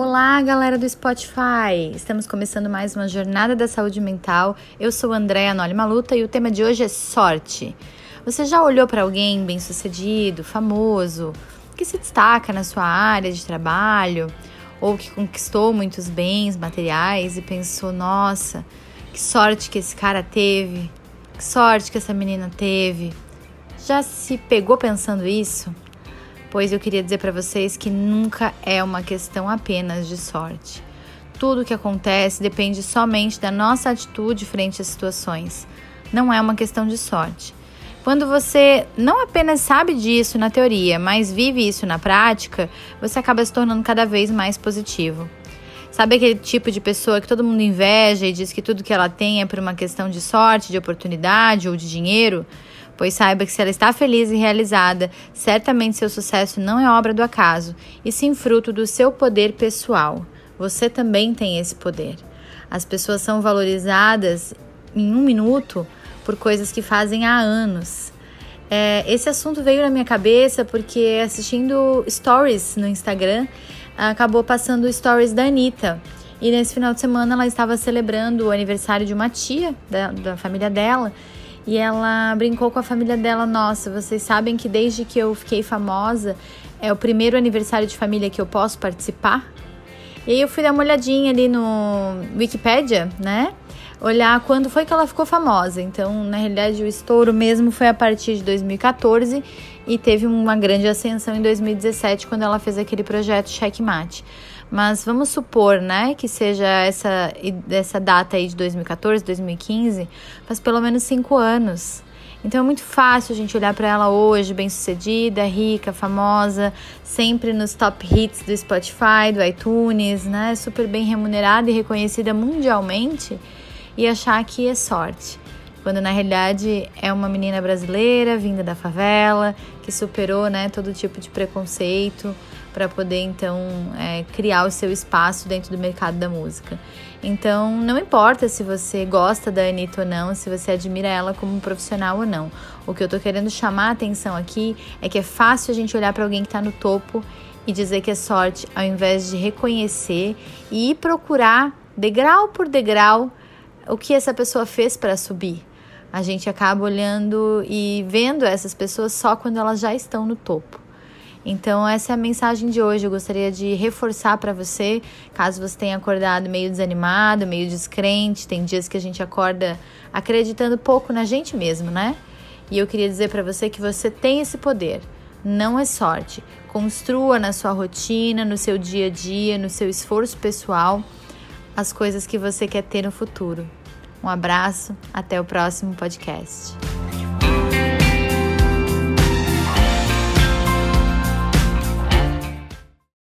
Olá, galera do Spotify! Estamos começando mais uma jornada da saúde mental. Eu sou Andréa Noli Maluta e o tema de hoje é sorte. Você já olhou para alguém bem-sucedido, famoso, que se destaca na sua área de trabalho ou que conquistou muitos bens materiais e pensou: nossa, que sorte que esse cara teve, que sorte que essa menina teve? Já se pegou pensando isso? Pois eu queria dizer para vocês que nunca é uma questão apenas de sorte. Tudo o que acontece depende somente da nossa atitude frente às situações. Não é uma questão de sorte. Quando você não apenas sabe disso na teoria, mas vive isso na prática, você acaba se tornando cada vez mais positivo. Sabe aquele tipo de pessoa que todo mundo inveja e diz que tudo que ela tem é por uma questão de sorte, de oportunidade ou de dinheiro? Pois saiba que se ela está feliz e realizada, certamente seu sucesso não é obra do acaso, e sim fruto do seu poder pessoal. Você também tem esse poder. As pessoas são valorizadas em um minuto por coisas que fazem há anos. É, esse assunto veio na minha cabeça porque assistindo stories no Instagram, acabou passando stories da Anitta. E nesse final de semana ela estava celebrando o aniversário de uma tia da, da família dela. E ela brincou com a família dela: Nossa, vocês sabem que desde que eu fiquei famosa, é o primeiro aniversário de família que eu posso participar? E aí eu fui dar uma olhadinha ali no Wikipedia, né? Olhar quando foi que ela ficou famosa. Então, na realidade, o estouro mesmo foi a partir de 2014 e teve uma grande ascensão em 2017 quando ela fez aquele projeto Checkmate. Mas vamos supor, né, que seja essa, essa data aí de 2014, 2015, faz pelo menos cinco anos. Então é muito fácil a gente olhar para ela hoje, bem-sucedida, rica, famosa, sempre nos top hits do Spotify, do iTunes, né? Super bem remunerada e reconhecida mundialmente e achar que é sorte. Quando na realidade é uma menina brasileira vinda da favela, que superou, né, todo tipo de preconceito, para poder então é, criar o seu espaço dentro do mercado da música. Então, não importa se você gosta da Anitta ou não, se você admira ela como profissional ou não. O que eu tô querendo chamar a atenção aqui é que é fácil a gente olhar para alguém que está no topo e dizer que é sorte, ao invés de reconhecer e ir procurar degrau por degrau o que essa pessoa fez para subir. A gente acaba olhando e vendo essas pessoas só quando elas já estão no topo. Então, essa é a mensagem de hoje. Eu gostaria de reforçar para você, caso você tenha acordado meio desanimado, meio descrente, tem dias que a gente acorda acreditando pouco na gente mesmo, né? E eu queria dizer para você que você tem esse poder. Não é sorte. Construa na sua rotina, no seu dia a dia, no seu esforço pessoal, as coisas que você quer ter no futuro. Um abraço, até o próximo podcast.